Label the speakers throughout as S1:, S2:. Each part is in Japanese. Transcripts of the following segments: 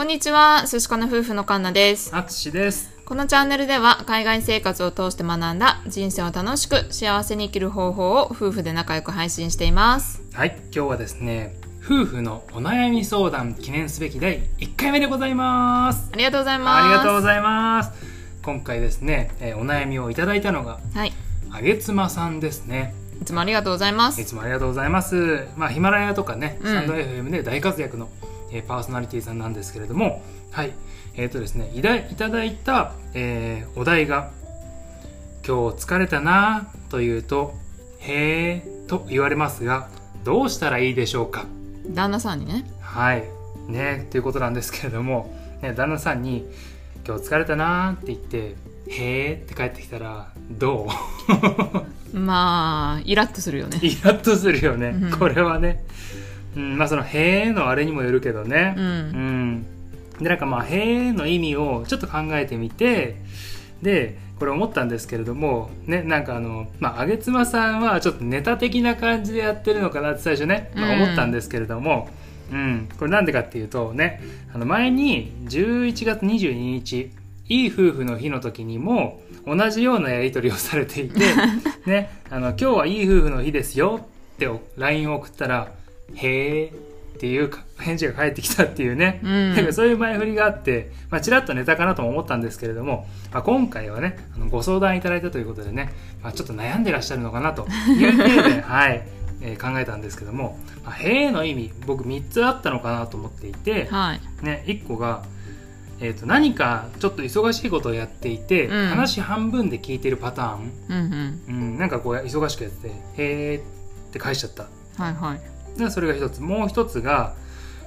S1: こんにちは、寿司かの夫婦のカンナです。
S2: あつしです。
S1: このチャンネルでは海外生活を通して学んだ人生を楽しく幸せに生きる方法を夫婦で仲良く配信しています。
S2: はい、今日はですね、夫婦のお悩み相談記念すべき第1回目でございます。
S1: ありがとうございます。
S2: ありがとうございます。今回ですね、えーお悩みをいただいたのが、
S1: はい。
S2: あげつまさんですね。
S1: いつもありがとうございます。
S2: いつもありがとうございます。まあ、ヒマラヤとかね、
S1: うん
S2: スタンド FM で大活躍の、えーパーソナリティさんなんですけれども、はい。えっ、とですね、いだいただいた、えーお題が、今日疲れたなぁと言うと、へーと言われますが、どうしたらいいでしょうか？
S1: 旦那さんにね。
S2: はい。ね、ということなんですけれども、ね、旦那さんに、今日疲れたなーって言って、へーって帰ってきたら、どう？
S1: まあ、イラッとするよね。
S2: イラッとするよね、
S1: うん
S2: これはね。うん、まあその、へーのあれにもよるけどね。
S1: う。
S2: うんん。で、なんかまあ、へーの意味をちょっと考えてみて、で、これ思ったんですけれども、ね、なんかあの、まあ、あげつまさんはちょっとネタ的な感じでやってるのかなって最初ね、まあ、
S1: うん
S2: 思ったんですけれども、うん、これなんでかっていうとね、あの前に11月22日、いい夫婦の日の時にも同じようなやり取りをされていて、ね、あの今日はいい夫婦の日ですよって LINE を送ったら、へーっていうか返事が返ってきたっていうね、
S1: うん
S2: なんかそういう前振りがあって、まあ、ちらっとネタかなとも思ったんですけれども、まあ、今回はね、あのご相談いただいたということでね、まあ、ちょっと悩んでらっしゃるのかなという 程度で、はい、えー考えたんですけども、まあ、へーの意味、僕3つあったのかなと思っていて、
S1: はい。
S2: ね、1個が、えー、と何かちょっと忙しいことをやっていて、
S1: うん
S2: 話半分で聞いてるパターン、
S1: うんうん。
S2: うん、なんかこう忙しくやってて、へーって返しちゃった。
S1: はいはい。
S2: でそれが一つもう一つが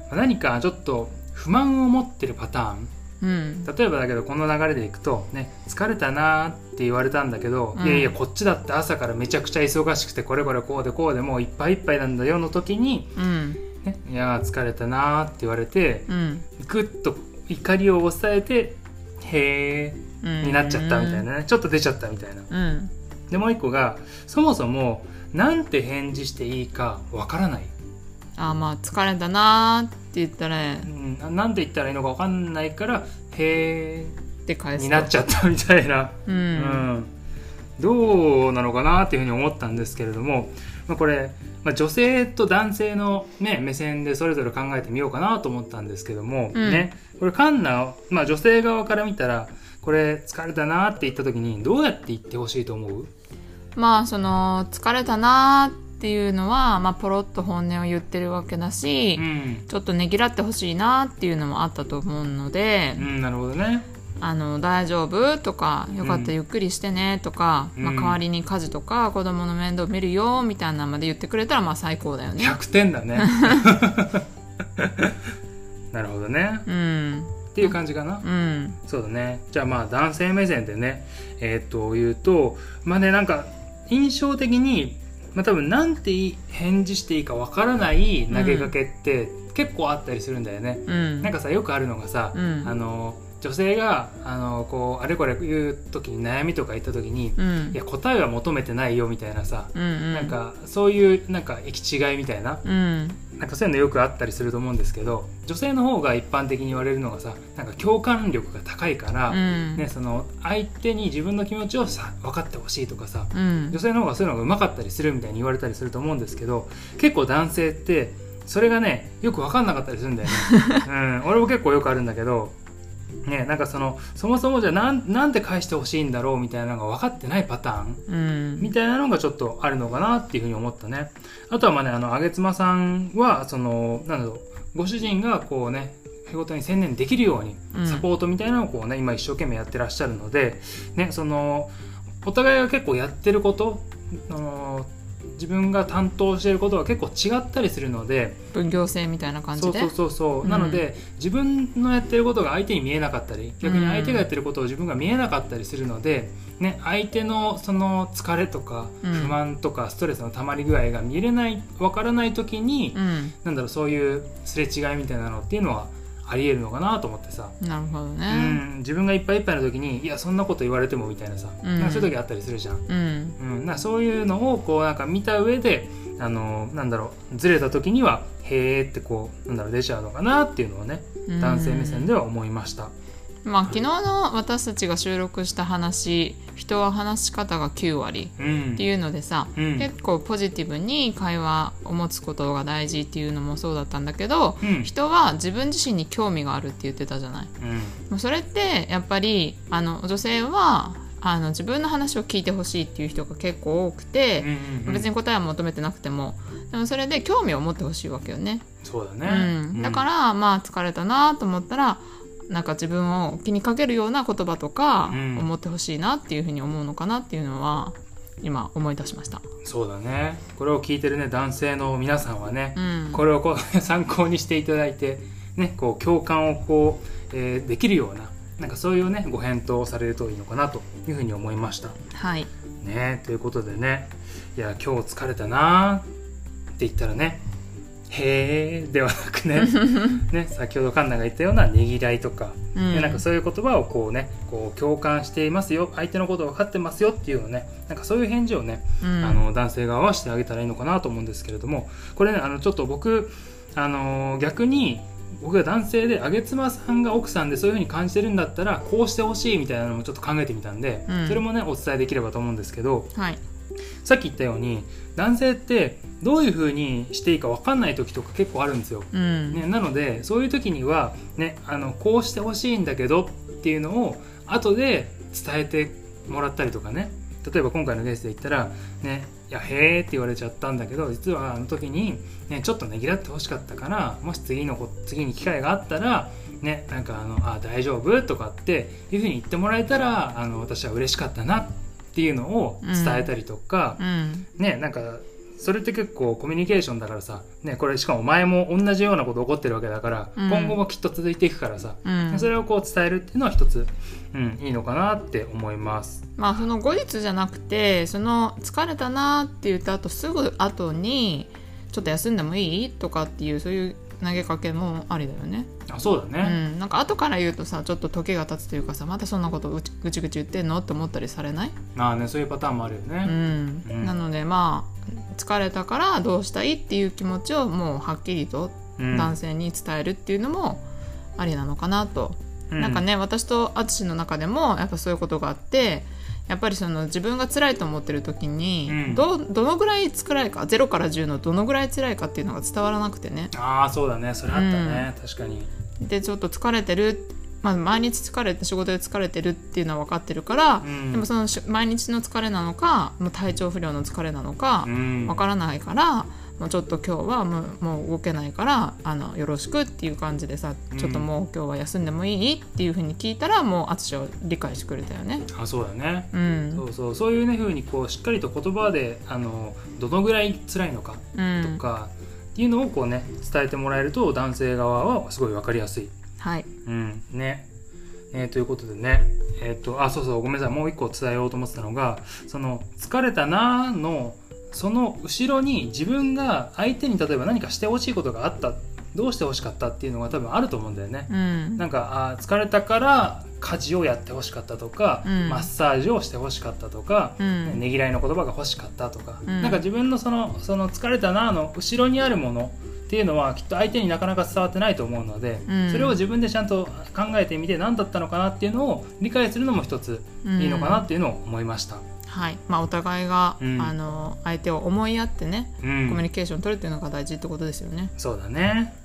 S2: まあ何かちょっと不満を持ってるパターン
S1: うん。
S2: 例えばだけどこの流れでいくとね疲れたなーって言われたんだけど、
S1: うん
S2: いやいやこっちだって朝からめちゃくちゃ忙しくてこれこれこうでこうでもういっぱいいっぱいなんだよの時に、
S1: うん。
S2: ね、いやー疲れたなーって言われて
S1: うん。
S2: ぐっと怒りを抑えてへ
S1: うん。
S2: ーになっちゃったみたいなねちょっと出ちゃったみたいな
S1: うん。
S2: でもう一個がそもそもなんて返事していいかわからない
S1: あーまあ、疲れたなーって言ったら、
S2: うん、ななんで言ったらいいのか分かんないから「へ
S1: って返す。
S2: になっちゃったみたいな、
S1: う。
S2: うん。んどうなのかなっていうふうに思ったんですけれども、まあ、これ、まあ、女性と男性の、ね、目線でそれぞれ考えてみようかなと思ったんですけども、
S1: うん。
S2: ね、これカンナ、まあ、女性側から見たらこれ疲れたなって言った時にどうやって言ってほしいと思う？
S1: まあその疲れたなーっていうのは、まあ、ポロッと本音を言ってるわけだし、
S2: うん、
S1: ちょっとねぎらってほしいなっていうのもあったと思うので
S2: う、ん、なるほどね。
S1: あの大丈夫とかよかったらゆっくりしてねとか、
S2: うん
S1: まあ、代わりに家事とか子供の面倒見るよみたいなのまで言ってくれたらまあ最高だよね。
S2: 100点だね。なるほどね。
S1: うん
S2: っていう感じかな。
S1: うん
S2: そうだね。じゃあまあ男性目線でね、えーっと言うと、まあね、なんか印象的に、まあ多分なんていい返事していいかわからない投げかけって結構あったりするんだよね。
S1: うん。
S2: なんかさ、よくあるのがさ、
S1: うん。
S2: あの、女性が、あの、こう、あれこれ言う時に悩みとか言った時に、
S1: うん。
S2: いや、答えは求めてないよみたいなさ、
S1: うんうん。
S2: なんかそういうなんか行き違いみたいな
S1: うん。
S2: なんかそういうのよくあったりすると思うんですけど女性の方が一般的に言われるのがさなんか共感力が高いから、
S1: うん。
S2: ね、その相手に自分の気持ちをさ分かってほしいとかさ
S1: うん。
S2: 女性の方がそういうのがうまかったりするみたいに言われたりすると思うんですけど結構男性ってそれがねよく分かんなかったりするんだよね、うん、俺も結構よくあるんだけどね、なんかそのそもそもじゃあなんなんで返してほしいんだろうみたいなのが分かってないパターン
S1: うん
S2: みたいなのがちょっとあるのかなっていうふうに思ったね。あとはまあね、あの、あげつまさんは、その、なんだろう、ご主人がこうね、仕事に専念できるように
S1: うん、
S2: サポートみたいなのをこうね、今一生懸命やってらっしゃるので、ね、その、お互いが結構やってること、あの自分が担当していることは結構違ったりするので、
S1: 分業制みたいな感じで？
S2: そうそうそうそう、
S1: うん。
S2: なので自分のやってることが相手に見えなかったり逆に相手がやってることを自分が見えなかったりするので、ね、相手のその疲れとか
S1: うん。
S2: 不満とかストレスの溜まり具合が見れないわからない時に、
S1: うん。
S2: なんだろうそういうすれ違いみたいなのっていうのはありえるのかなと思ってさ、
S1: なるほど
S2: う
S1: ね
S2: ん、自分がいっぱいいっぱいの時にいやそんなこと言われてもみたいなさ、
S1: うん。
S2: なんかそういう時あったりするじゃん。
S1: うん。
S2: うん、なそういうのをこうなんか見た上であのなんだろうずれた時にはへーってこうなんだろう出ちゃうのかなっていうのをね男性目線では思いました。
S1: まあ昨日の私たちが収録した話人は話し方が9割
S2: うん。
S1: っていうのでさ、
S2: うん。
S1: 結構ポジティブに会話を持つことが大事っていうのもそうだったんだけど、
S2: うん。
S1: 人は自分自身に興味があるって言ってたじゃない。
S2: うん。
S1: もうそれってやっぱりあの女性はあの自分の話を聞いてほしいっていう人が結構多くて、別に答えは求めてなくても。でもそれで興味を持ってほしいわけよね。
S2: そうだ
S1: う
S2: ね、
S1: ん、だからまあ疲れたなと思ったらなんか自分を気にかけるような言葉とか
S2: うん
S1: 思ってほしいなっていうふうに思うのかなっていうのは今思い出しました。
S2: そうだねこれを聞いてるね男性の皆さんはね
S1: う、ん、
S2: これをこう参考にしていただいて、ね、こう共感をこう、えーできるようななんかそういうねご返答をされるといいのかなというふうに思いました。
S1: はい、
S2: ねということでねいや今日疲れたなーって言ったらねへーではなくね ね先ほどカンナが言ったようなねぎらいとか、
S1: うん。
S2: ねなんかそういう言葉をこうねこう共感していますよ相手のことを分かってますよっていうのねなんかそういう返事をね
S1: うん。
S2: あの男性側はしてあげたらいいのかなと思うんですけれどもこれねあのちょっと僕あの逆に僕が男性で上妻さんが奥さんでそういう風に感じてるんだったらこうしてほしいみたいなのもちょっと考えてみたんで、
S1: うん。
S2: それもねお伝えできればと思うんですけど
S1: はい、
S2: さっき言ったように男性ってどういう風にしていいか分かんない時とか結構あるんですよ。
S1: うん
S2: ね、なのでそういう時には、ね、あのこうしてほしいんだけどっていうのを後で伝えてもらったりとかね例えば今回のケースで言ったら「ね、いやへーって言われちゃったんだけど実はあの時に、ね、ちょっとねぎらってほしかったからもし次のこ次に機会があったら、ね、なんかあのあ大丈夫とかっていうふうに言ってもらえたらあの私は嬉しかったなっていうのを伝えたりとか、
S1: うん。
S2: ねなんかそれって結構コミュニケーションだからさ、ね、これしかも前も同じようなこと起こってるわけだから、
S1: うん。
S2: 今後もきっと続いていくからさ、
S1: うん。
S2: それをこう伝えるっていうのは一つ、うん、いいのかなって思います。
S1: まあその後日じゃなくてその疲れたなって言った後すぐ後にちょっと休んでもいい？とかっていうそういう投げかけもありだよね。
S2: あそうだ
S1: う
S2: ね、
S1: ん、なんか後から言うとさちょっと時が経つというかさまたそんなことぐちぐちぐち言ってんのって思ったりされない、
S2: まあねそういうパターンもあるよ
S1: う
S2: ね。
S1: ん。
S2: うん。
S1: なのでまあ疲れたからどうしたいっていう気持ちをもうはっきりと
S2: うん。
S1: 男性に伝えるっていうのもありなのかなと、
S2: う
S1: なんかね私と淳の中でもやっぱそういうことがあってやっぱりその自分が辛いと思ってる時に、
S2: うん。
S1: どどのぐらい辛いか0から10のどのぐらい辛いかっていうのが伝わらなくてね。
S2: ああそうだね。それあったね、確かに。
S1: でちょっと疲れてる、まあ、毎日疲れて仕事で疲れてるっていうのは分かってるから、
S2: うん。
S1: でもそのし毎日の疲れなのかもう体調不良の疲れなのか
S2: うん。
S1: 分からないから、もうちょっと今日はもうもう動けないからあのよろしくっていう感じでさ、
S2: うん。
S1: ちょっともう今日は休んでもいいっていうふうに聞いたらもう淳は理解してくれたよね。
S2: あそうだね。
S1: うん。
S2: そうそう。そういうね風にこうしっかりと言葉であのどのぐらい辛いのか
S1: うん。
S2: とか、っていうのをこうね伝えてもらえると男性側はすごい分かりやすい。
S1: はい。
S2: うん。ね。えーということでね、えっ、と、あ、そうそう、ごめんなさい、もう一個伝えようと思ってたのが、その、疲れたなーの、その後ろに自分が相手に例えば何かしてほしいことがあった、どうしてほしかったっていうのが多分あると思うんだよね。
S1: うん。
S2: なんか、あー疲れたから家事をやってほしかったとか、
S1: うん。
S2: マッサージをしてほしかったとか、
S1: うん。
S2: ねぎらいの言葉が欲しかったとか、
S1: うん。
S2: なんか自分のそのその疲れたなの後ろにあるものっていうのはきっと相手になかなか伝わってないと思うので、
S1: うん。
S2: それを自分でちゃんと考えてみて何だったのかなっていうのを理解するのも一ついいのかなっていうのを思いました。
S1: はい。まあ、お互いが、
S2: うん。
S1: あの相手を思いやってね
S2: うん。
S1: コミュニケーション取るっていうのが大事ってことですよね。
S2: そうだね。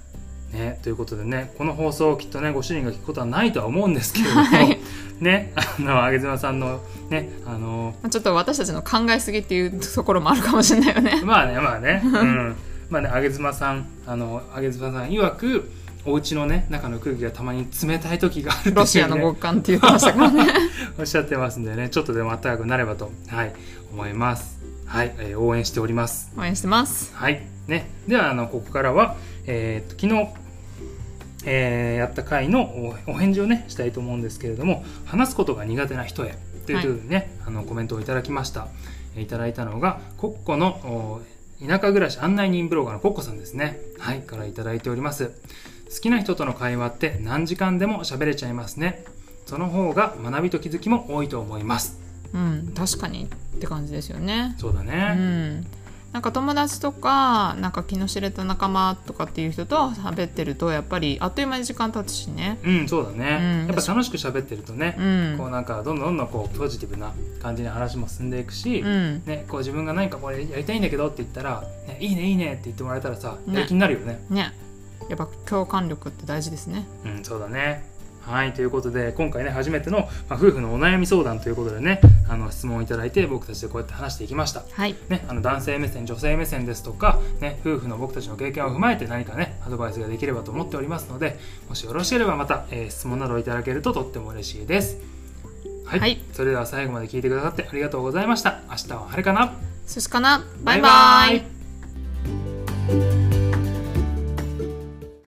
S2: ね、ということでねこの放送をきっとねご主人が聞くことはないとは思うんですけれども、
S1: はい。
S2: ねあの上妻さんのねあの
S1: まあちょっと私たちの考えすぎっていうところもあるかもしれないよね。
S2: まあねまあね、うん、まあね上妻さんあの上妻さん曰くお家のね中の空気がたまに冷たい時があるね。
S1: ロシアの極寒って言ってましたからね。
S2: おっしゃってますんでね。ちょっとでも暖かくなればと、はい、思います。はい、えー応援しております。
S1: 応援してます。
S2: はい。ね。ではあのここからは、えーと昨日えーやった回のおお返事をねしたいと思うんですけれども話すことが苦手な人へというふうにね、あのコメントをいただきました、えーいただいたのがコッコのお田舎暮らし案内人ブロガーのコッコさんですね。はい。からいただいております好きな人との会話って何時間でも喋れちゃいますね。その方が学びと気づきも多いと思います。
S1: うん、確かにって感じですよね。
S2: そうだ
S1: う
S2: ね。
S1: ん、なん。なんか友達とかなんか気の知れた仲間とかっていう人と喋ってるとやっぱりあっという間に時間経つしね。
S2: うんそうだね、
S1: うん
S2: やっぱ楽しく喋ってるとね、
S1: うん。
S2: こうなんかどんどんどんどんこうポジティブな感じに話も進んでいくし、
S1: うん。
S2: ね、こう自分が何かこれやりたいんだけどって言ったら、ね、いいねいいねって言ってもらえたらさ
S1: ね。
S2: やる気になるよね。
S1: ねやっぱ共感力って大事ですね。
S2: うんそうだね。はいということで今回ね初めての、まあ、夫婦のお悩み相談ということでねあの質問をいただいて僕たちでこうやって話していきました。
S1: はい。
S2: ね、あの男性目線女性目線ですとか、ね、夫婦の僕たちの経験を踏まえて何かねアドバイスができればと思っておりますのでもしよろしければまた、えー質問などをいただけるととっても嬉しいです。はい、
S1: はい。
S2: それでは最後まで聞いてくださってありがとうございました。明日は晴れかな。
S1: 寿司かな。バイバイ。
S2: バイバイ